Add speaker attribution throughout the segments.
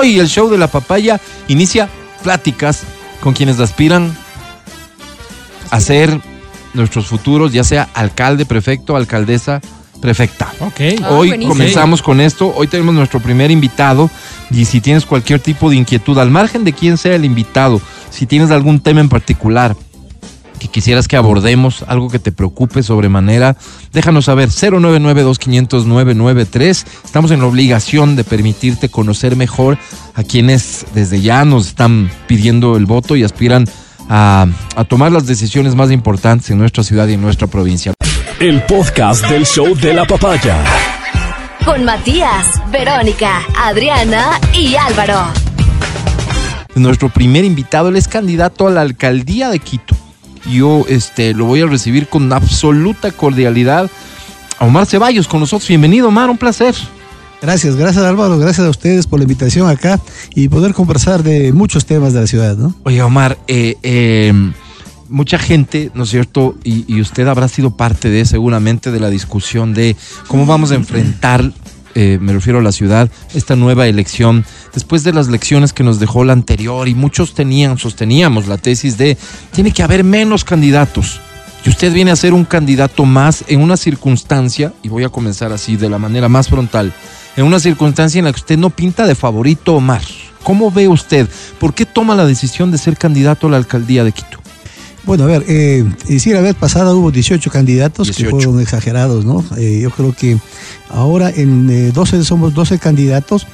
Speaker 1: Hoy el show de la papaya inicia pláticas con quienes aspiran a ser nuestros futuros, ya sea alcalde, prefecto, alcaldesa, prefecta.
Speaker 2: Ok.
Speaker 3: Ah,
Speaker 1: Hoy
Speaker 3: buenísimo.
Speaker 1: comenzamos con esto. Hoy tenemos nuestro primer invitado. Y si tienes cualquier tipo de inquietud, al margen de quién sea el invitado, si tienes algún tema en particular que quisieras que abordemos, algo que te preocupe sobremanera, déjanos saber 099-2500-993. Estamos en la obligación de permitirte conocer mejor a quienes desde ya nos están pidiendo el voto y aspiran a, a tomar las decisiones más importantes en nuestra ciudad y en nuestra provincia.
Speaker 4: El podcast del show de la papaya.
Speaker 5: Con Matías, Verónica, Adriana y Álvaro.
Speaker 1: Nuestro primer invitado, él es candidato a la alcaldía de Quito. Yo este, lo voy a recibir con absoluta cordialidad. A Omar Ceballos con nosotros. Bienvenido, Omar, un placer.
Speaker 6: Gracias, gracias Álvaro, gracias a ustedes por la invitación acá y poder conversar de muchos temas de la ciudad, ¿no?
Speaker 1: Oye, Omar, eh, eh, mucha gente, ¿no es cierto? Y, y usted habrá sido parte de, seguramente, de la discusión de cómo vamos a enfrentar, eh, me refiero a la ciudad, esta nueva elección, después de las lecciones que nos dejó la anterior, y muchos tenían, sosteníamos la tesis de, tiene que haber menos candidatos. Y usted viene a ser un candidato más en una circunstancia, y voy a comenzar así, de la manera más frontal, en una circunstancia en la que usted no pinta de favorito Omar. ¿Cómo ve usted? ¿Por qué toma la decisión de ser candidato a la alcaldía de Quito?
Speaker 6: Bueno, a ver, eh, sí, la vez pasada hubo 18 candidatos
Speaker 1: 18.
Speaker 6: que fueron exagerados, ¿no? Eh, yo creo que ahora en eh, 12 somos 12 candidatos.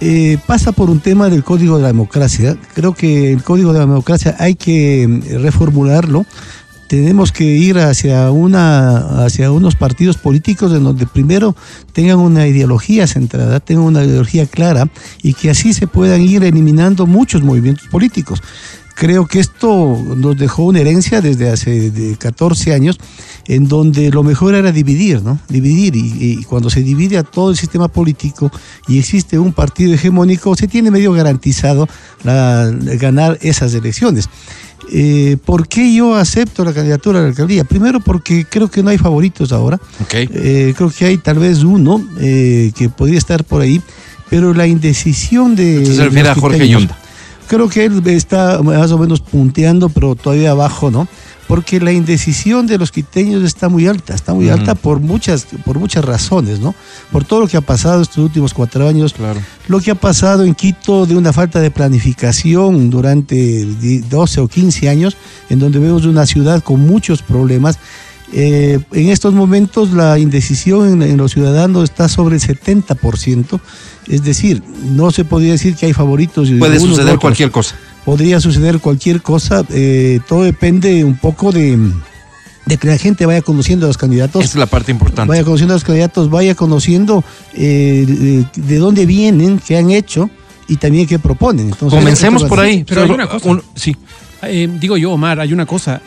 Speaker 6: Eh, pasa por un tema del código de la democracia. Creo que el código de la democracia hay que eh, reformularlo. Tenemos que ir hacia una hacia unos partidos políticos en donde primero tengan una ideología centrada, tengan una ideología clara y que así se puedan ir eliminando muchos movimientos políticos. Creo que esto nos dejó una herencia desde hace de 14 años, en donde lo mejor era dividir, ¿no? Dividir. Y, y cuando se divide a todo el sistema político y existe un partido hegemónico, se tiene medio garantizado la- ganar esas elecciones. Eh, ¿Por qué yo acepto la candidatura a la alcaldía? Primero porque creo que no hay favoritos ahora.
Speaker 1: Ok.
Speaker 6: Eh, creo que hay tal vez uno eh, que podría estar por ahí, pero la indecisión de...
Speaker 1: Se refiere a Jorge Yunda.
Speaker 6: Creo que él está más o menos punteando, pero todavía abajo, ¿no? Porque la indecisión de los quiteños está muy alta, está muy alta por muchas, por muchas razones, ¿no? Por todo lo que ha pasado estos últimos cuatro años,
Speaker 1: Claro.
Speaker 6: lo que ha pasado en Quito de una falta de planificación durante di- 12 o 15 años, en donde vemos una ciudad con muchos problemas. Eh, en estos momentos la indecisión en, en los ciudadanos está sobre el 70%, es decir, no se podría decir que hay favoritos. de
Speaker 1: Puede suceder
Speaker 6: otros.
Speaker 1: cualquier cosa.
Speaker 6: Podría suceder cualquier cosa, eh, todo depende un poco de, de que la gente vaya conociendo a los candidatos
Speaker 1: Esa es la parte importante.
Speaker 6: vaya conociendo a los candidatos, vaya conociendo eh, de, de dónde vienen, qué han hecho y también qué proponen. Entonces,
Speaker 1: Comencemos por ahí.
Speaker 2: Pero hay una cosa.
Speaker 1: Un- sí.
Speaker 2: Eh, digo yo, Omar, hay una cosa.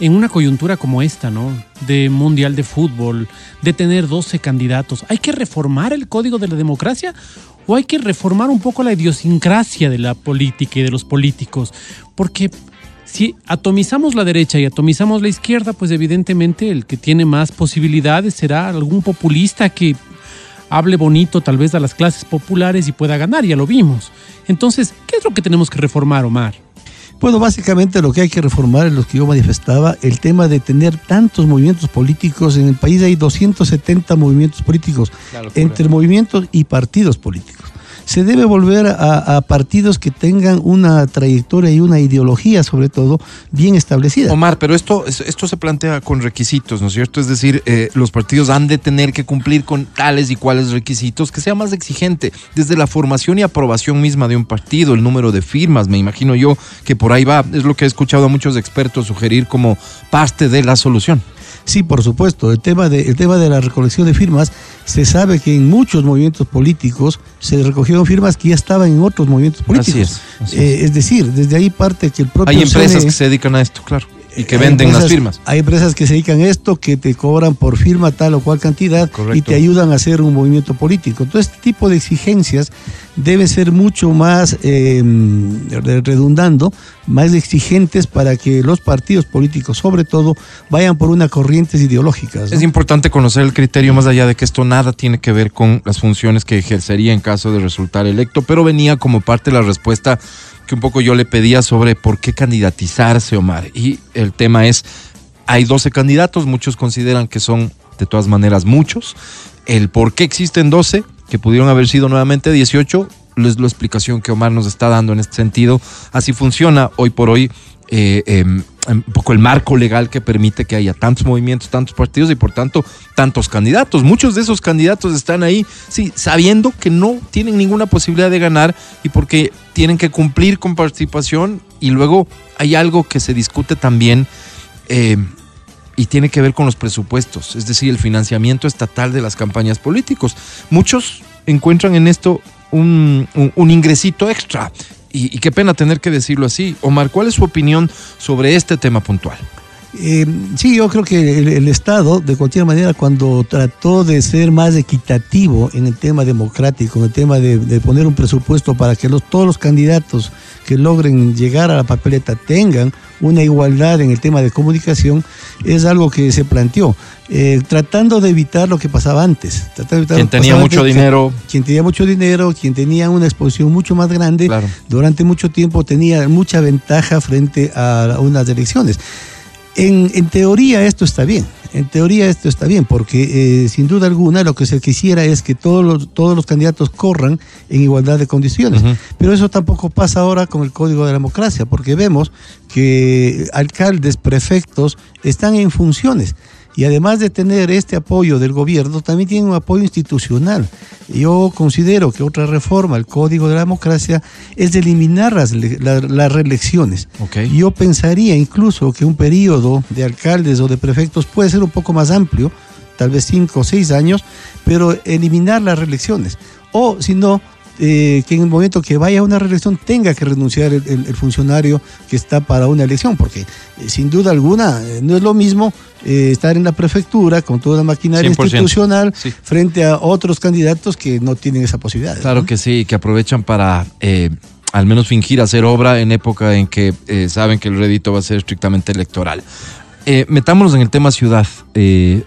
Speaker 2: En una coyuntura como esta, ¿no? De Mundial de Fútbol, de tener 12 candidatos, ¿hay que reformar el código de la democracia o hay que reformar un poco la idiosincrasia de la política y de los políticos? Porque si atomizamos la derecha y atomizamos la izquierda, pues evidentemente el que tiene más posibilidades será algún populista que hable bonito tal vez a las clases populares y pueda ganar, ya lo vimos. Entonces, ¿qué es lo que tenemos que reformar, Omar?
Speaker 6: Bueno, básicamente lo que hay que reformar es lo que yo manifestaba, el tema de tener tantos movimientos políticos. En el país hay 270 movimientos políticos, entre movimientos y partidos políticos. Se debe volver a, partidos que tengan una trayectoria y una ideología, sobre todo, bien establecida.
Speaker 1: Omar, pero esto, es- esto se plantea con requisitos, ¿no es cierto? Es decir, eh, los partidos han de tener que cumplir con tales y cuales requisitos que sea más exigente, desde la formación y aprobación misma de un partido, el número de firmas, me imagino yo que por ahí va, es lo que he escuchado a muchos expertos sugerir como parte de la solución.
Speaker 6: Sí, por supuesto. El tema, de, el tema de la recolección de firmas, se sabe que en muchos movimientos políticos se recogieron firmas que ya estaban en otros movimientos políticos.
Speaker 1: es, así
Speaker 6: Eh, es decir, desde ahí parte que el propio
Speaker 1: Hay empresas
Speaker 6: CNE
Speaker 1: que se dedican a esto, claro, y que venden las firmas.
Speaker 6: Hay empresas que se dedican a esto, que te cobran por firma tal o cual cantidad
Speaker 1: Correcto.
Speaker 6: y te ayudan a hacer un movimiento político. Todo este tipo de exigencias deben ser mucho más eh, redundando, más exigentes para que los partidos políticos, sobre todo, vayan por unas corrientes ideológicas. ¿no?
Speaker 1: Es importante conocer el criterio más allá de que esto nada tiene que ver con las funciones que ejercería en caso de resultar electo, pero venía como parte de la respuesta que un poco yo le pedía sobre por qué candidatizarse, Omar. Y el tema es, hay 12 candidatos, muchos consideran que son de todas maneras muchos. El por qué existen 12, que pudieron haber sido nuevamente 18, es la explicación que Omar nos está dando en este sentido. Así funciona hoy por hoy eh, eh, un poco el marco legal que permite que haya tantos movimientos, tantos partidos y por tanto tantos candidatos. Muchos de esos candidatos están ahí, sí, sabiendo que no tienen ninguna posibilidad de ganar y porque tienen que cumplir con participación y luego hay algo que se discute también eh, y tiene que ver con los presupuestos, es decir, el financiamiento estatal de las campañas políticos. Muchos encuentran en esto un, un, un ingresito extra y, qué pena tener que decirlo así. Omar, ¿cuál es su opinión sobre este tema puntual?
Speaker 6: Eh, sí, yo creo que el, el, Estado, de cualquier manera, cuando trató de ser más equitativo en el tema democrático, en el tema de, de poner un presupuesto para que los, todos los candidatos que logren llegar a la papeleta tengan una igualdad en el tema de comunicación, es algo que se planteó, eh, tratando de evitar lo que pasaba antes.
Speaker 1: De evitar quien tenía mucho antes, dinero.
Speaker 6: Quien tenía mucho dinero, quien tenía una exposición mucho más grande, claro. durante mucho tiempo tenía mucha ventaja frente a unas elecciones. En, en, teoría esto está bien, en teoría esto está bien, porque eh, sin duda alguna lo que se quisiera es que todos los, todos los candidatos corran en igualdad de condiciones. Uh -huh. Pero eso tampoco pasa ahora con el Código de la Democracia, porque vemos que alcaldes, prefectos están en funciones. Y además de tener este apoyo del gobierno, también tienen un apoyo institucional. Yo considero que otra reforma al Código de la Democracia es de eliminar las, las, las reelecciones.
Speaker 1: Okay.
Speaker 6: Yo pensaría incluso que un periodo de alcaldes o de prefectos puede ser un poco más amplio, tal vez cinco o seis años, pero eliminar las reelecciones. O si no, eh, que en el momento que vaya a una reelección tenga que renunciar el, el, el funcionario que está para una elección, porque eh, sin duda alguna eh, no es lo mismo estar en la prefectura con toda la maquinaria 100%. institucional sí. frente a otros candidatos que no tienen esa posibilidad.
Speaker 1: Claro
Speaker 6: ¿no?
Speaker 1: que sí, que aprovechan para al menos fingir hacer obra en época en que saben que el rédito va a ser estrictamente electoral. metámonos en el tema ciudad,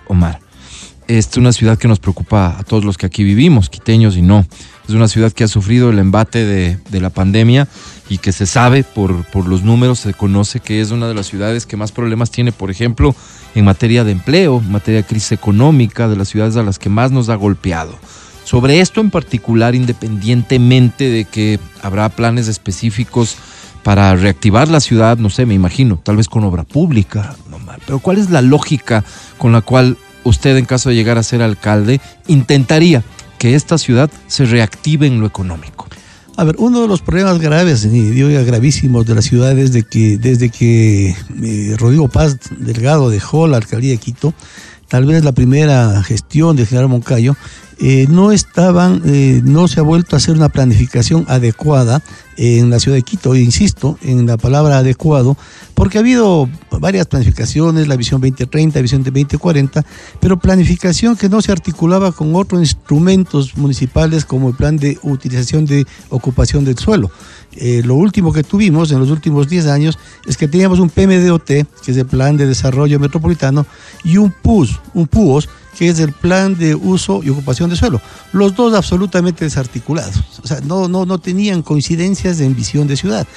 Speaker 1: Omar. Esta es una ciudad que nos preocupa a todos los que aquí vivimos, quiteños y no. Es una ciudad que ha sufrido el embate de, la pandemia y que se sabe por, por, los números, se conoce que es una de las ciudades que más problemas tiene, por ejemplo, en materia de empleo, en materia de crisis económica, de las ciudades a las que más nos ha golpeado. Sobre esto en particular, independientemente de que habrá planes específicos para reactivar la ciudad, no sé, me imagino, tal vez con obra pública, no mal, pero ¿cuál es la lógica con la cual usted, en caso de llegar a ser alcalde, intentaría que esta ciudad se reactive en lo económico?
Speaker 6: A ver, uno de los problemas graves, y digo gravísimos de la ciudad es de que desde que eh, Rodrigo Paz Delgado dejó la alcaldía de Quito, tal vez la primera gestión de general Moncayo, eh, no estaban, eh, no se ha vuelto a hacer una planificación adecuada en la ciudad de Quito, insisto en la palabra adecuado, porque ha habido varias planificaciones, la visión 2030, la visión de 2040, pero planificación que no se articulaba con otros instrumentos municipales como el plan de utilización de ocupación del suelo. Eh, lo último que tuvimos en los últimos 10 años es que teníamos un PMDOT, que es el Plan de Desarrollo Metropolitano, y un PUS, un PUOS, que es el plan de uso y ocupación de suelo. Los dos absolutamente desarticulados. O sea, no, no, no tenían coincidencias en visión de ciudad.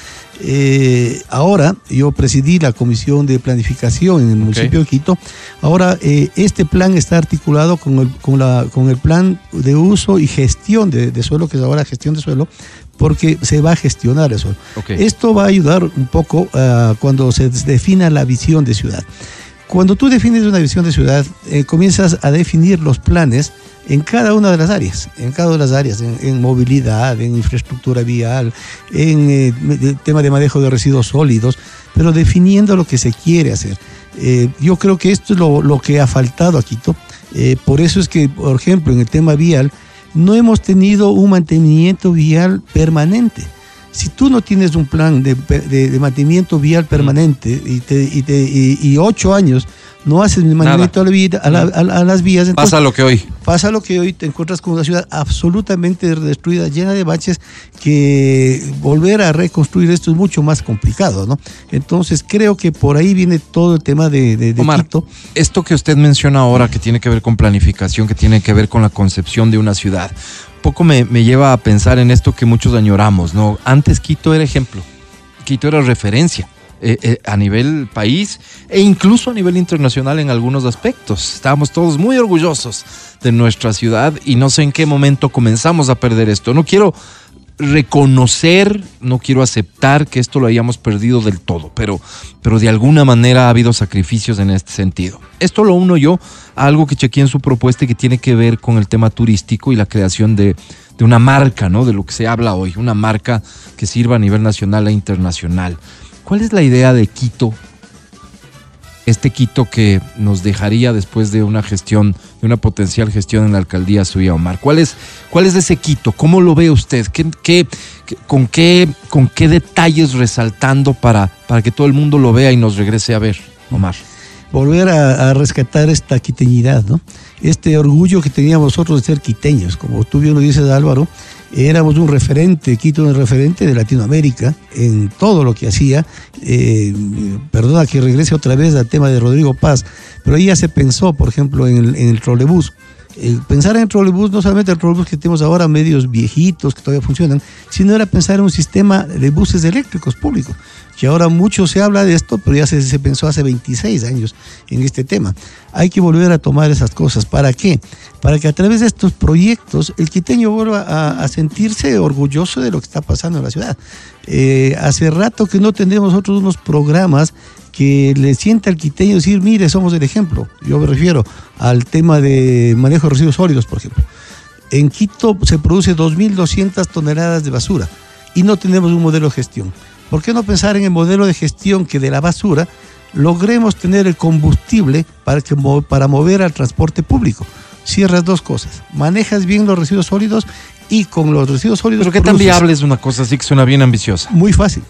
Speaker 6: Eh, ahora, yo presidí la comisión de planificación en el municipio okay. de Quito. Ahora, eh, este plan está articulado con el, con, la, con el plan de uso y gestión de, de suelo, que es ahora gestión de suelo, porque se va a gestionar eso.
Speaker 1: Okay.
Speaker 6: Esto va a ayudar un poco uh, cuando se defina la visión de ciudad. Cuando tú defines una visión de ciudad, eh, comienzas a definir los planes en cada una de las áreas, en cada una de las áreas, en, en movilidad, en infraestructura vial, en eh, el tema de manejo de residuos sólidos, pero definiendo lo que se quiere hacer. Eh, yo creo que esto es lo, lo que ha faltado a Quito. Por eso es que, por ejemplo, en el tema vial, no hemos tenido un mantenimiento vial permanente. Si tú no tienes un plan de, de, de mantenimiento vial permanente y, te, y, te, y, y, ocho años no haces a, la vida, a, la, a, a, las vías.
Speaker 1: Entonces, pasa lo que hoy.
Speaker 6: Pasa lo que hoy te encuentras con una ciudad absolutamente destruida, llena de baches, que volver a reconstruir esto es mucho más complicado, ¿no? Entonces creo que por ahí viene todo el tema de, de, de
Speaker 1: Omar,
Speaker 6: Quito.
Speaker 1: esto que usted menciona ahora, que tiene que ver con planificación, que tiene que ver con la concepción de una ciudad, poco me, me lleva a pensar en esto que muchos añoramos, ¿no? Antes Quito era ejemplo, Quito era referencia. Eh, eh, a nivel país e incluso a nivel internacional en algunos aspectos. Estábamos todos muy orgullosos de nuestra ciudad y no sé en qué momento comenzamos a perder esto. No quiero reconocer, no quiero aceptar que esto lo hayamos perdido del todo, pero, pero de alguna manera ha habido sacrificios en este sentido. Esto lo uno yo a algo que chequeé en su propuesta y que tiene que ver con el tema turístico y la creación de, de una marca, ¿no? De lo que se habla hoy, una marca que sirva a nivel nacional e internacional. ¿Cuál es la idea de Quito? Este Quito que nos dejaría después de una gestión, de una potencial gestión en la alcaldía suya, Omar. ¿Cuál es, cuál es ese Quito? ¿Cómo lo ve usted? ¿Qué, qué, con, qué, ¿Con qué detalles resaltando para, para que todo el mundo lo vea y nos regrese a ver, Omar?
Speaker 6: volver a, a rescatar esta quiteñidad, ¿no? Este orgullo que teníamos nosotros de ser quiteños, como tú bien lo dices Álvaro, éramos un referente, Quito un referente de Latinoamérica en todo lo que hacía. Eh, perdona que regrese otra vez al tema de Rodrigo Paz, pero ahí ya se pensó, por ejemplo, en el, en el trolebús. El pensar en trolebús, no solamente el trolebús que tenemos ahora, medios viejitos que todavía funcionan, sino era pensar en un sistema de buses eléctricos públicos, que ahora mucho se habla de esto, pero ya se, pensó hace 26 años en este tema. Hay que volver a tomar esas cosas. ¿Para qué? Para que a través de estos proyectos el quiteño vuelva a, a sentirse orgulloso de lo que está pasando en la ciudad. Eh, hace rato que no tenemos nosotros unos programas que le sienta al quiteño decir, mire, somos el ejemplo. Yo me refiero al tema de manejo de residuos sólidos, por ejemplo. En Quito se produce 2.200 toneladas de basura y no tenemos un modelo de gestión. ¿Por qué no pensar en el modelo de gestión que de la basura logremos tener el combustible para, que, para mover al transporte público? Cierras dos cosas. Manejas bien los residuos sólidos y con los residuos sólidos...
Speaker 1: Pero qué tan
Speaker 6: produces-
Speaker 1: viable es una cosa así que suena bien ambiciosa.
Speaker 6: muy fácil,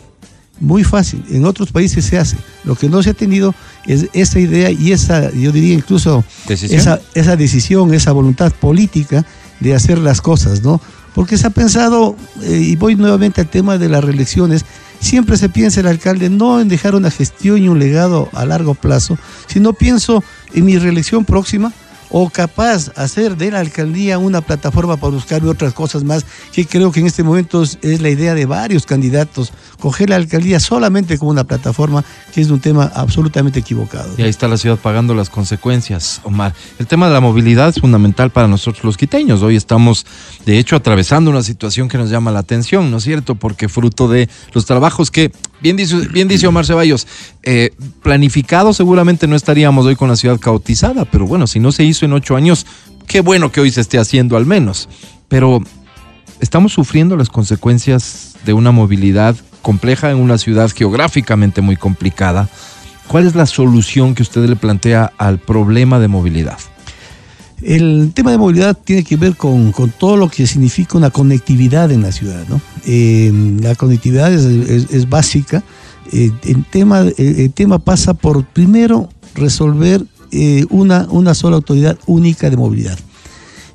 Speaker 6: muy fácil. En otros países se hace. Lo que no se ha tenido es esa idea y esa, yo diría incluso,
Speaker 1: ¿Decisión?
Speaker 6: esa, esa decisión, esa voluntad política de hacer las cosas, ¿no? Porque se ha pensado, eh, y voy nuevamente al tema de las reelecciones, siempre se piensa el alcalde no en dejar una gestión y un legado a largo plazo, sino pienso en mi reelección próxima o capaz hacer de la alcaldía una plataforma para buscar otras cosas más, que creo que en este momento es, la idea de varios candidatos, coger la alcaldía solamente como una plataforma, que es un tema absolutamente equivocado.
Speaker 1: Y ahí está la ciudad pagando las consecuencias, Omar. El tema de la movilidad es fundamental para nosotros los quiteños. Hoy estamos, de hecho, atravesando una situación que nos llama la atención, ¿no es cierto? Porque fruto de los trabajos que, bien dice, bien dice Omar Ceballos, eh, planificados seguramente no estaríamos hoy con la ciudad caotizada, pero bueno, si no se hizo en ocho años, qué bueno que hoy se esté haciendo al menos. Pero estamos sufriendo las consecuencias de una movilidad compleja en una ciudad geográficamente muy complicada. ¿Cuál es la solución que usted le plantea al problema de movilidad?
Speaker 6: El tema de movilidad tiene que ver con, con todo lo que significa una conectividad en la ciudad. ¿no? Eh, la conectividad es, es- es básica. Eh, el, tema, el, tema pasa por, primero, resolver eh, una, una sola autoridad única de movilidad.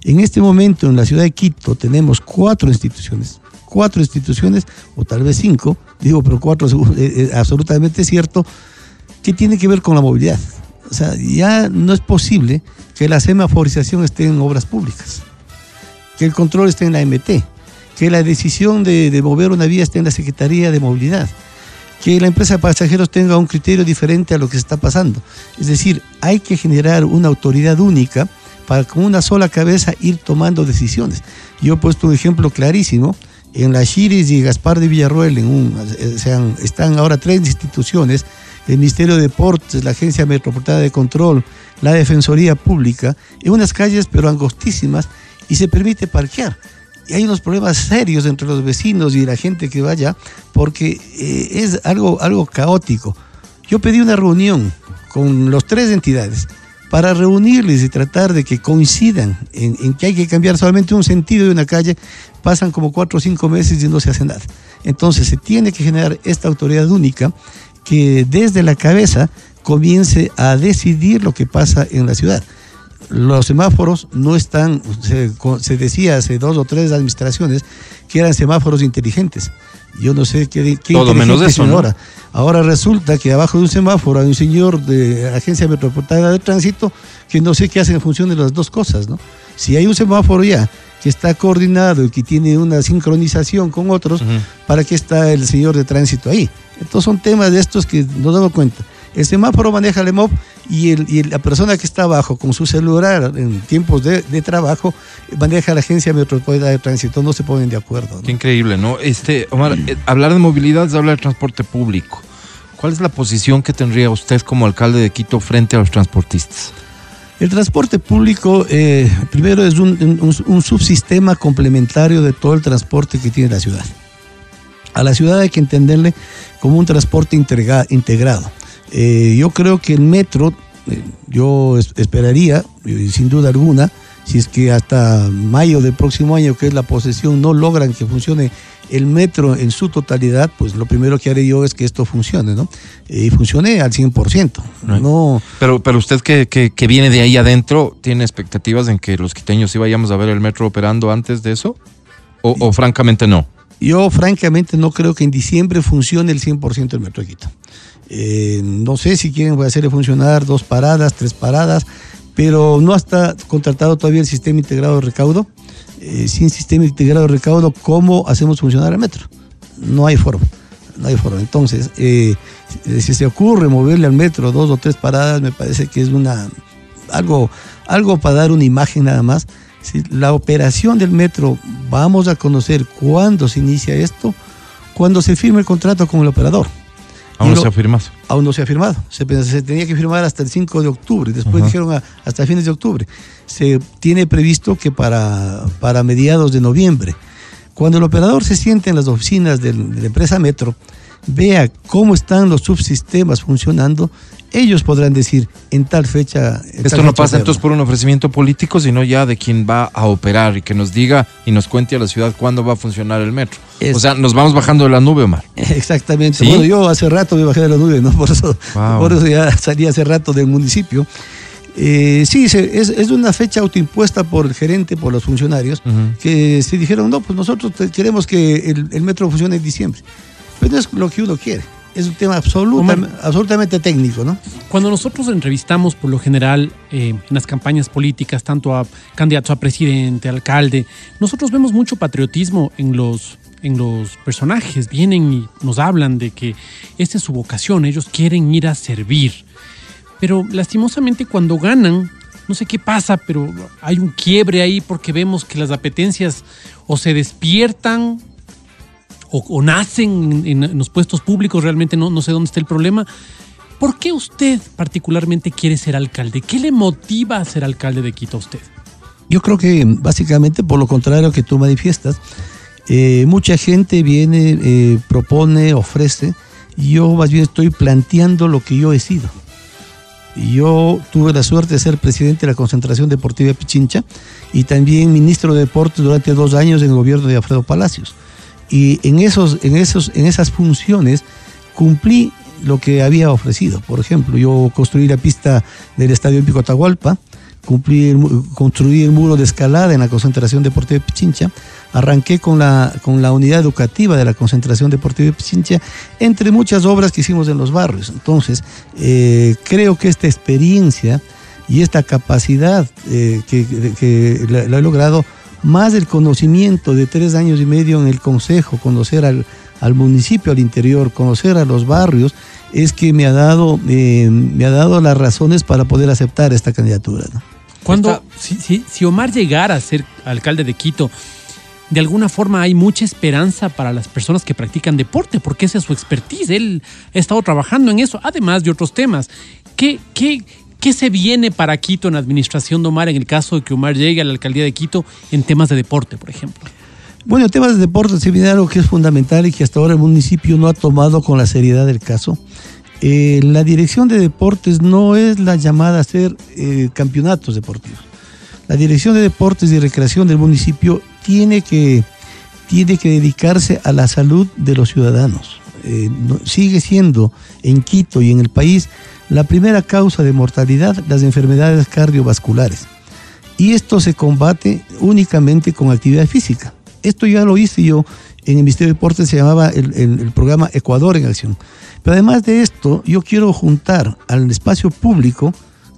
Speaker 6: En este momento en la ciudad de Quito tenemos cuatro instituciones, cuatro instituciones, o tal vez cinco, digo, pero cuatro eh, absolutamente cierto, que tiene que ver con la movilidad. O sea, ya no es posible que la semaforización esté en obras públicas, que el control esté en la MT, que la decisión de, de mover una vía esté en la Secretaría de Movilidad, que la empresa de pasajeros tenga un criterio diferente a lo que se está pasando. Es decir, hay que generar una autoridad única para con una sola cabeza ir tomando decisiones. Yo he puesto un ejemplo clarísimo. En la Chiris y Gaspar de Villarroel en un, eh, sean, están ahora tres instituciones, el Ministerio de Deportes, la Agencia Metropolitana de Control, la Defensoría Pública, en unas calles pero angostísimas y se permite parquear. Y hay unos problemas serios entre los vecinos y la gente que vaya porque eh, es algo, algo caótico. Yo pedí una reunión con las tres entidades para reunirles y tratar de que coincidan en, en que hay que cambiar solamente un sentido de una calle, pasan como cuatro o cinco meses y no se hace nada. Entonces se tiene que generar esta autoridad única que desde la cabeza comience a decidir lo que pasa en la ciudad. los semáforos no están, se, decía hace dos o tres administraciones que eran semáforos inteligentes. Yo no sé qué, qué
Speaker 1: Todo menos eso,
Speaker 6: ahora. Ahora resulta que abajo de un semáforo hay un señor de Agencia Metropolitana de Tránsito que no sé qué hace en función de las dos cosas, ¿no? Si hay un semáforo ya que está coordinado y que tiene una sincronización con otros. ¿para qué está el señor de tránsito ahí? Entonces son temas de estos que nos damos cuenta. El semáforo maneja el EMOP y, el, y la persona que está abajo con su celular en tiempos de, de trabajo maneja la Agencia Metropolitana de Tránsito. No se ponen de acuerdo. ¿no?
Speaker 1: Qué increíble, ¿no? Este, Omar, eh, hablar de movilidad es hablar de transporte público. ¿Cuál es la posición que tendría usted como alcalde de Quito frente a los transportistas?
Speaker 6: El transporte público, eh, primero, es un, subsistema complementario de todo el transporte que tiene la ciudad. A la ciudad hay que entenderle como un transporte integra- integrado. Eh, yo creo que el metro, eh, yo es- esperaría, sin duda alguna, si es que hasta mayo del próximo año, que es la posesión, no logran que funcione el metro en su totalidad, pues lo primero que haré yo es que esto funcione, ¿no? Y funcione al 100%.
Speaker 1: Right.
Speaker 6: No,
Speaker 1: Pero, pero usted que, que, que viene de ahí adentro, ¿tiene expectativas en que los quiteños sí vayamos a ver el metro operando antes de eso? ¿O, o francamente no?
Speaker 6: Yo francamente no creo que en diciembre funcione el 100% el Metro de Quito. Eh, no sé si quieren hacerle funcionar dos paradas, tres paradas, pero no está contratado todavía el sistema integrado de recaudo. Eh, sin sistema integrado de recaudo, ¿cómo hacemos funcionar el metro? No hay forma. No hay forma. Entonces, eh, si se ocurre moverle al metro dos o tres paradas, me parece que es una algo, algo para dar una imagen nada más. Si la operación del metro vamos a conocer cuándo se inicia esto, cuando se firme el contrato con el operador.
Speaker 1: Aún no se ha firmado.
Speaker 6: Aún no se ha firmado. Se, tenía que firmar hasta el 5 de octubre. Después
Speaker 1: Ajá.
Speaker 6: dijeron a- hasta fines de octubre. Se tiene previsto que para, para mediados de noviembre. Cuando el operador se siente en las oficinas del- de la empresa Metro, vea cómo están los subsistemas funcionando, ellos podrán decir en tal fecha. en
Speaker 1: Esto
Speaker 6: tal
Speaker 1: no
Speaker 6: fecha
Speaker 1: pasa entonces por un ofrecimiento político, sino ya de quien va a operar y que nos diga y nos cuente a la ciudad cuándo va a funcionar el metro.
Speaker 6: Es-
Speaker 1: O sea, nos vamos bajando de la nube, Omar.
Speaker 6: Exactamente.
Speaker 1: ¿Sí?
Speaker 6: Bueno, yo hace rato me bajé de la nube, ¿no? Por eso,
Speaker 1: Wow.
Speaker 6: por eso ya salí hace rato del municipio. Eh, sí, se- es, es una fecha autoimpuesta por el gerente, por los funcionarios, que se dijeron, no, pues nosotros te- queremos que el, el metro funcione en diciembre. Pero no es lo que uno quiere. Es un tema absoluta-
Speaker 2: Omar.
Speaker 6: absolutamente técnico, ¿no?
Speaker 2: Cuando nosotros entrevistamos por lo general eh, en las campañas políticas, tanto a candidatos a presidente, alcalde, nosotros vemos mucho patriotismo en los, en los personajes. Vienen y nos hablan de que esta es su vocación, ellos quieren ir a servir. Pero lastimosamente cuando ganan, no sé qué pasa, pero hay un quiebre ahí porque vemos que las apetencias o se despiertan o, nacen en, los puestos públicos, realmente no, no sé dónde está el problema. ¿Por qué usted particularmente quiere ser alcalde? ¿Qué le motiva a ser alcalde de Quito a usted?
Speaker 6: Yo creo que básicamente por lo contrario que tú manifiestas, eh, mucha gente viene, eh, propone, ofrece, y yo más bien estoy planteando lo que yo he sido. Yo tuve la suerte de ser presidente de la Concentración Deportiva de Pichincha y también ministro de Deportes durante dos años en el gobierno de Alfredo Palacios. Y en, esos, en, esos, en esas funciones cumplí lo que había ofrecido. Por ejemplo, yo construí la pista del Estadio Olímpico Atahualpa, construí el muro de escalada en la concentración deportiva de Pichincha, arranqué con la, con la unidad educativa de la concentración deportiva de Pichincha, entre muchas obras que hicimos en los barrios. Entonces, eh, creo que esta experiencia y esta capacidad eh, que, que- la he logrado, más el conocimiento de tres años y medio en el consejo, conocer al, al municipio, al interior, conocer a los barrios, es que me ha dado, eh, me ha dado las razones para poder aceptar esta candidatura. ¿no?
Speaker 2: Cuando, si, si- si Omar llegara a ser alcalde de Quito, de alguna forma hay mucha esperanza para las personas que practican deporte, porque esa es su expertise. Él ha estado trabajando en eso, además de otros temas. ¿Qué, qué, qué se viene para Quito en la administración de Omar en el caso de que Omar llegue a la alcaldía de Quito en temas de deporte, por ejemplo?
Speaker 6: Bueno, en temas de deporte se viene algo que es fundamental y que hasta ahora el municipio no ha tomado con la seriedad del caso. Eh, la dirección de deportes no es la llamada a hacer eh, campeonatos deportivos. La dirección de deportes y recreación del municipio tiene que, tiene que dedicarse a la salud de los ciudadanos. Eh, sigue siendo en Quito y en el país la primera causa de mortalidad las enfermedades cardiovasculares. Y esto se combate únicamente con actividad física. Esto ya lo hice yo en el Ministerio de Deportes, se llamaba el, el- programa Ecuador en Acción. Pero además de esto, yo quiero juntar al espacio público,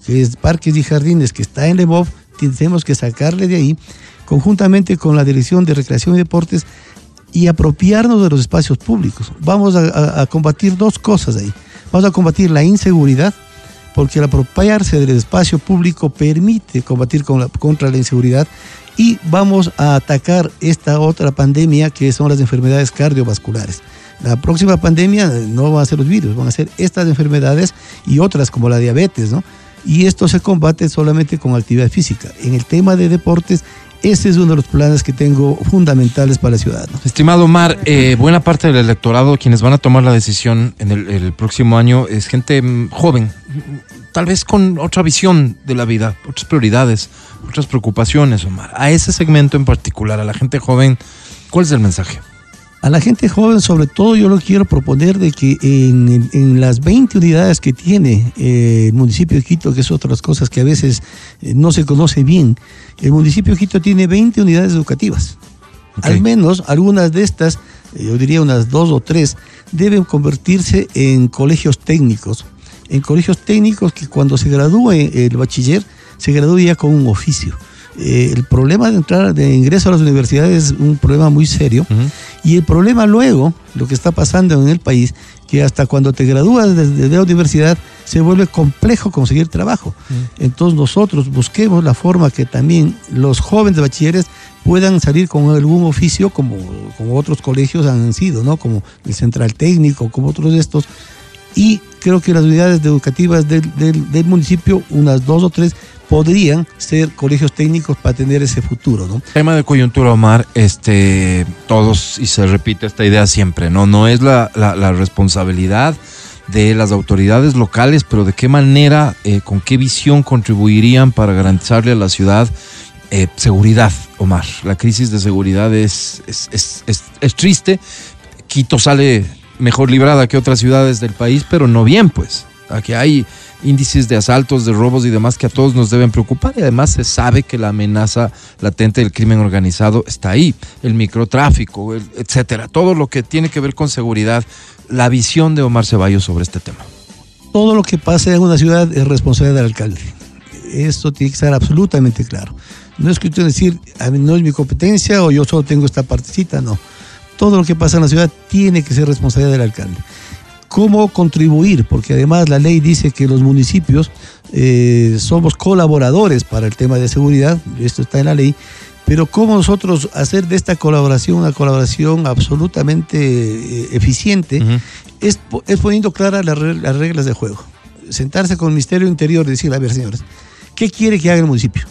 Speaker 6: que es Parques y Jardines, que está en Lebov, tenemos que sacarle de ahí, conjuntamente con la Dirección de Recreación y Deportes, y apropiarnos de los espacios públicos. Vamos a combatir dos cosas ahí. Vamos a combatir la inseguridad, porque el apropiarse del espacio público permite combatir contra la inseguridad y vamos a atacar esta otra pandemia que son las enfermedades cardiovasculares. La próxima pandemia eh, no van a ser los virus, van a ser estas enfermedades y otras como la diabetes, ¿no? Y esto se combate solamente con actividad física. En el tema de deportes, ese es uno de los planes que tengo fundamentales para la ciudad. ¿no?
Speaker 1: Estimado Omar, eh, buena parte del electorado, quienes van a tomar la decisión en el, el próximo año, es gente mm, joven, tal vez con otra visión de la vida, otras prioridades, otras preocupaciones, Omar. A ese segmento en particular, a la gente joven, ¿cuál es el mensaje?
Speaker 6: A la gente joven, sobre todo, yo lo quiero proponer de que en, en las 20 unidades que tiene eh, el municipio de Quito, que es otras cosas que a veces eh, no se conoce bien, el municipio de Quito tiene 20 unidades educativas. Al menos algunas de estas, eh, yo diría unas dos o tres, deben convertirse en colegios técnicos. En colegios técnicos que cuando se gradúe el bachiller, se gradúe ya con un oficio. Eh, el problema de entrar, de ingreso a las universidades es un problema muy serio. Y el problema luego, lo que está pasando en el país, que hasta cuando te gradúas de, de la universidad se vuelve complejo conseguir trabajo. Entonces nosotros busquemos la forma que también los jóvenes bachilleres puedan salir con algún oficio como, como otros colegios han sido, ¿no? Como el Central Técnico, como otros de estos. Y creo que las unidades educativas del, del- del municipio, unas dos o tres, podrían ser colegios técnicos para tener ese futuro, ¿no?
Speaker 1: Tema de coyuntura, Omar, este, todos, y se repite esta idea siempre, ¿no? No es la, responsabilidad de las autoridades locales, pero de qué manera, eh, con qué visión contribuirían para garantizarle a la ciudad eh, seguridad, Omar. La crisis de seguridad es, es- es- es triste. Quito sale mejor librada que otras ciudades del país, pero no bien, pues. Aquí hay índices de asaltos, de robos y demás que a todos nos deben preocupar y además se sabe que la amenaza latente del crimen organizado está ahí, el microtráfico, etcétera, todo lo que tiene que ver con seguridad, la visión de Omar Ceballos sobre este tema.
Speaker 6: todo lo que pase en una ciudad es responsabilidad del alcalde. Esto tiene que estar absolutamente claro. No es que usted decir, a no es mi competencia o yo solo tengo esta partecita, no. Todo lo que pasa en la ciudad tiene que ser responsabilidad del alcalde. ¿Cómo contribuir? Porque además la ley dice que los municipios eh, somos colaboradores para el tema de seguridad, esto está en la ley, pero cómo nosotros hacer de esta colaboración una colaboración absolutamente eh, eficiente es, es poniendo claras las reglas de juego. Sentarse con el Ministerio Interior y decir, a ver, señores, ¿qué quiere que haga el municipio?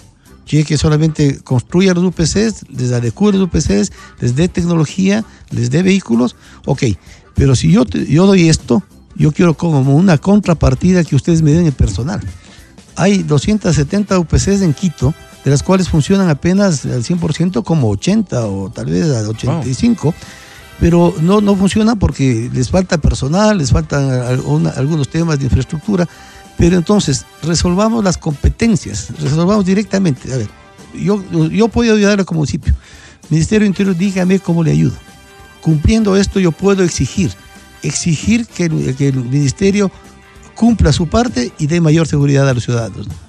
Speaker 6: ¿Quiere que solamente construya los UPCs, les adecue los UPCs, les dé tecnología, les dé vehículos? Ok, pero si yo, te- yo doy esto, yo quiero como una contrapartida que ustedes me den el personal. Hay 270 UPCs en Quito, de las cuales funcionan apenas al 100% como 80 o tal vez al 85 pero no, no funciona porque les falta personal, les faltan algunos temas de infraestructura. Pero entonces, resolvamos las competencias, resolvamos directamente. A ver, yo, yo puedo ayudarle como municipio. Ministerio Interior, dígame cómo le ayudo. Cumpliendo esto, yo puedo exigir, exigir que el, ministerio cumpla su parte y dé mayor seguridad a los ciudadanos. ¿no?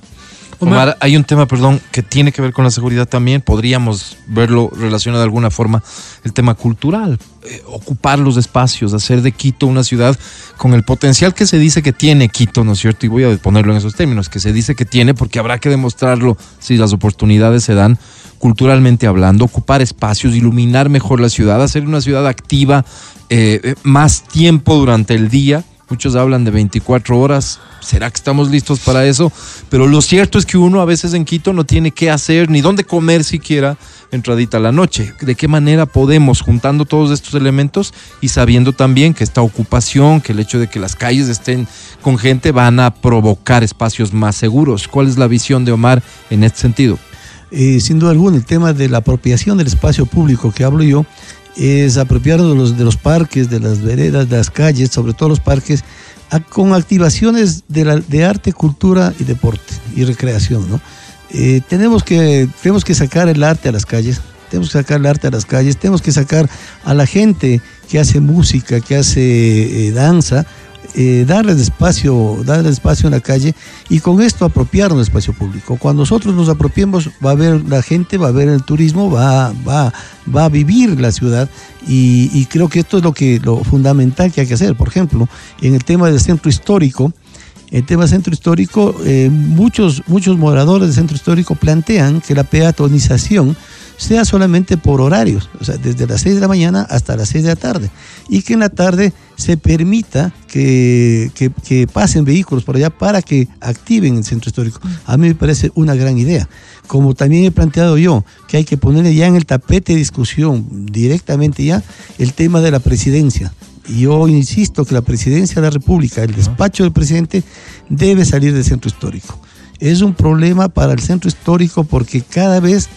Speaker 1: Hay un tema, perdón, que tiene que ver con la seguridad también. Podríamos verlo relacionado de alguna forma, el tema cultural. Eh, ocupar los espacios, hacer de Quito una ciudad con el potencial que se dice que tiene Quito, ¿no es cierto? Y voy a ponerlo en esos términos, que se dice que tiene porque habrá que demostrarlo si las oportunidades se dan culturalmente hablando, ocupar espacios, iluminar mejor la ciudad, hacer una ciudad activa eh, eh, más tiempo durante el día. Muchos hablan de 24 horas. ¿Será que estamos listos para eso? Pero lo cierto es que uno a veces en Quito no tiene qué hacer ni dónde comer siquiera entradita la noche. ¿De qué manera podemos, juntando todos estos elementos y sabiendo también que esta ocupación, que el hecho de que las calles estén con gente van a provocar espacios más seguros? ¿Cuál es la visión de Omar en este sentido?
Speaker 6: Eh, sin duda alguna, el tema de la apropiación del espacio público que hablo yo es apropiarnos de los, parques, de las veredas, de las calles, sobre todo los parques, con activaciones de arte, cultura y deporte y recreación. ¿no? Eh, tenemos, que, tenemos que sacar el arte a las calles, tenemos que sacar el arte a las calles, tenemos que sacar a la gente que hace música, que hace eh, danza, eh, darles espacio, darles espacio en la calle y con esto apropiarnos del espacio público. Cuando nosotros nos apropiemos, va a ver la gente, va a ver el turismo, va, va, va a vivir la ciudad y, y creo que esto es lo, que, lo fundamental que hay que hacer. Por ejemplo, en el tema del centro histórico, el tema centro histórico, eh, muchos, muchos moradores del centro histórico plantean que la peatonización sea solamente por horarios, o sea, desde las 6 de la mañana hasta las 6 de la tarde, y que en la tarde se permita que, que- que pasen vehículos por allá para que activen el centro histórico. A mí me parece una gran idea. Como también he planteado yo, que hay que ponerle ya en el tapete de discusión directamente ya el tema de la presidencia. Yo insisto que la presidencia de la República, el despacho del presidente, debe salir del centro histórico. Es un problema para el centro histórico porque cada vez,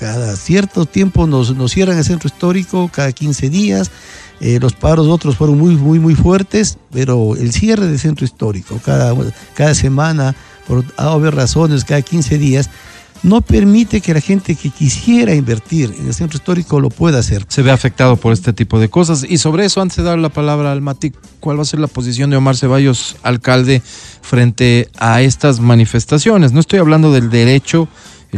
Speaker 6: cada cierto tiempo nos, nos cierran el centro histórico, cada 15 días. Eh, los paros otros fueron muy, muy, muy fuertes, pero el cierre del centro histórico, cada, cada semana, por obvias razones, cada 15 días, no permite que la gente que quisiera invertir en el centro histórico lo pueda hacer.
Speaker 1: se ve afectado por este tipo de cosas. Y sobre eso, antes de dar la palabra al Mati, ¿cuál va a ser la posición de Omar Ceballos, alcalde, frente a estas manifestaciones? No estoy hablando del derecho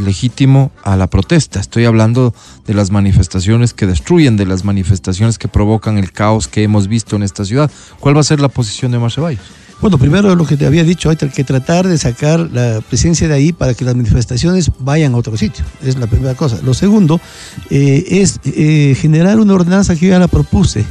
Speaker 1: legítimo a la protesta, estoy hablando de las manifestaciones que destruyen, de las manifestaciones que provocan el caos que hemos visto en esta ciudad. ¿Cuál va a ser la posición de Omar Ceballos?
Speaker 6: Bueno, primero lo que te había dicho, hay que tratar de sacar la presencia de ahí para que las manifestaciones vayan a otro sitio. Es la primera cosa. Lo segundo eh, es eh, generar una ordenanza que yo ya la propuse.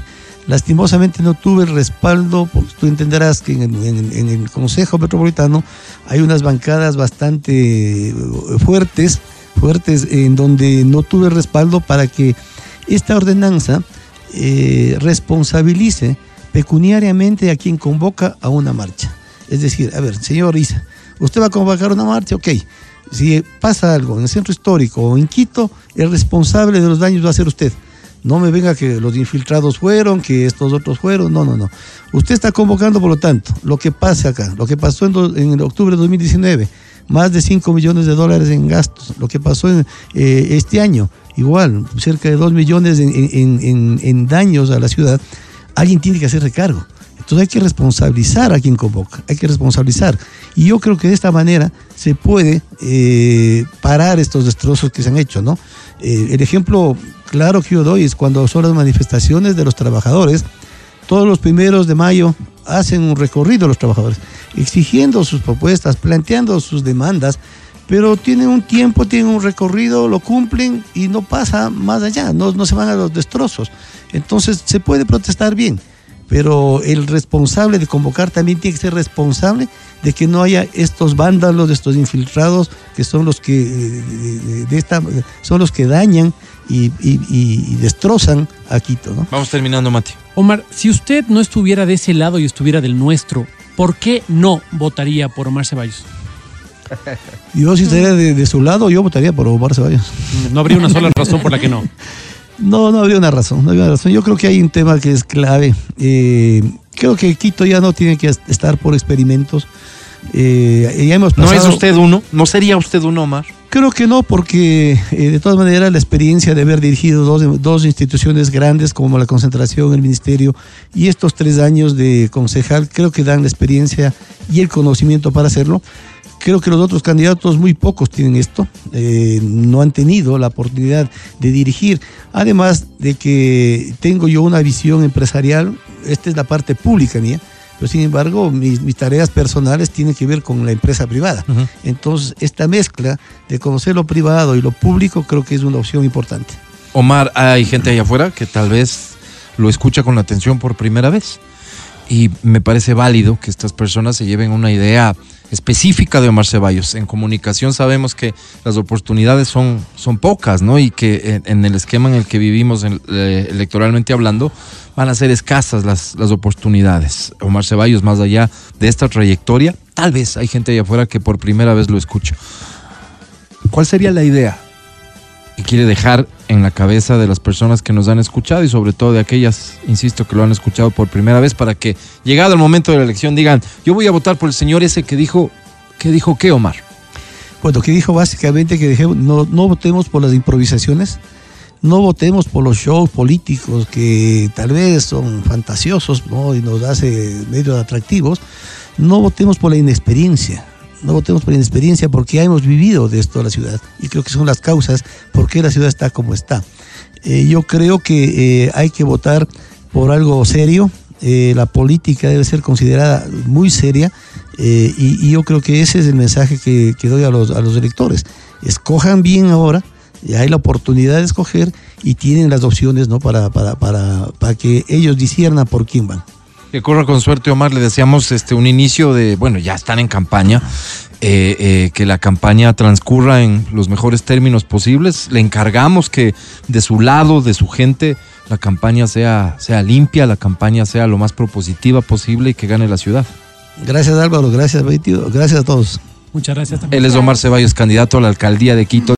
Speaker 6: Lastimosamente no tuve el respaldo, porque tú entenderás que en el, Consejo Metropolitano hay unas bancadas bastante eh, fuertes, fuertes, en donde no tuve respaldo para que esta ordenanza eh, responsabilice pecuniariamente a quien convoca a una marcha. Es decir, a ver, señor Isa, usted va a convocar una marcha, ok. Si pasa algo en el centro histórico o en Quito, el responsable de los daños va a ser usted. No me venga que los infiltrados fueron, que estos otros fueron. No, no, no. Usted está convocando, por lo tanto, lo que pase acá, lo que pasó en, octubre de 2019, más de 5 millones de dólares en gastos. Lo que pasó en, eh, este año, igual, cerca de 2 millones en- en daños a la ciudad. Alguien tiene que hacer recargo. Entonces hay que responsabilizar a quien convoca, hay que responsabilizar. Y yo creo que de esta manera se puede eh, parar estos destrozos que se han hecho, ¿no? Eh, el ejemplo claro que yo doy es cuando son las manifestaciones de los trabajadores, todos los primeros de mayo hacen un recorrido los trabajadores, exigiendo sus propuestas, planteando sus demandas, pero tienen un tiempo, tienen un recorrido, lo cumplen y no pasa más allá, no, no se van a los destrozos. Entonces se puede protestar bien, pero el responsable de convocar también tiene que ser responsable de que no haya estos vándalos, estos infiltrados que son los que eh, de- de esta, son los que dañan y, y- y- y destrozan a Quito, ¿no?
Speaker 1: Vamos terminando, Mati.
Speaker 2: Omar, si usted no estuviera de ese lado y estuviera del nuestro, ¿por qué no votaría por Omar Ceballos?
Speaker 6: Yo si estaría de, de su lado, yo votaría por Omar Ceballos.
Speaker 2: No habría una sola razón por la que no.
Speaker 6: No, no habría una razón, no habría una razón. Yo creo que hay un tema que es clave. Eh, creo que Quito ya no tiene que estar por experimentos. Eh, ya hemos
Speaker 1: ¿No es usted uno? ¿No sería usted uno, Omar?
Speaker 6: Creo que no, porque eh, de todas maneras la experiencia de haber dirigido dos, dos instituciones grandes como la concentración, el ministerio y estos tres años de concejal, creo que dan la experiencia y el conocimiento para hacerlo. Creo que los otros candidatos, muy pocos tienen esto, eh, no han tenido la oportunidad de dirigir. Además de que tengo yo una visión empresarial, esta es la parte pública mía, pero sin embargo mis, mis tareas personales tienen que ver con la empresa privada. Entonces, esta mezcla de conocer lo privado y lo público creo que es una opción importante.
Speaker 1: Omar, hay gente allá afuera que tal vez lo escucha con atención por primera vez. Y me parece válido que estas personas se lleven una idea específica de Omar Ceballos. En comunicación sabemos que las oportunidades son, son pocas, ¿no? Y que en, el esquema en el que vivimos eh, electoralmente hablando, van a ser escasas las, las oportunidades. Omar Ceballos, más allá de esta trayectoria, tal vez hay gente allá afuera que por primera vez lo escucha. ¿Cuál sería la idea que quiere dejar en la cabeza de las personas que nos han escuchado y sobre todo de aquellas, insisto, que lo han escuchado por primera vez para que llegado el momento de la elección digan, yo voy a votar por el señor ese que dijo, que dijo qué, Omar.
Speaker 6: Bueno, que dijo básicamente que dejemos- no, no votemos por las improvisaciones, no votemos por los shows políticos que tal vez son fantasiosos y nos hace medio atractivos, no votemos por la inexperiencia. No votemos por inexperiencia porque ya hemos vivido de esto la ciudad y creo que son las causas por qué la ciudad está como está. Eh, yo creo que eh, hay que votar por algo serio. eh, la política debe ser considerada muy seria y, yo creo que ese es el mensaje que, doy a los, electores. Escojan bien ahora, hay la oportunidad de escoger y tienen las opciones ¿no? para, para, para, para que ellos disciernan por quién van.
Speaker 1: Que corra con suerte, Omar. Le deseamos este, un inicio de, bueno, ya están en campaña, eh, eh, que la campaña transcurra en los mejores términos posibles. Le encargamos que de su lado, de su gente, la campaña sea, sea limpia, la campaña sea lo más propositiva posible y que gane la ciudad.
Speaker 6: Gracias Álvaro, gracias Betty, gracias a todos.
Speaker 2: Muchas gracias también.
Speaker 1: Él es Omar Ceballos, candidato a la alcaldía de Quito.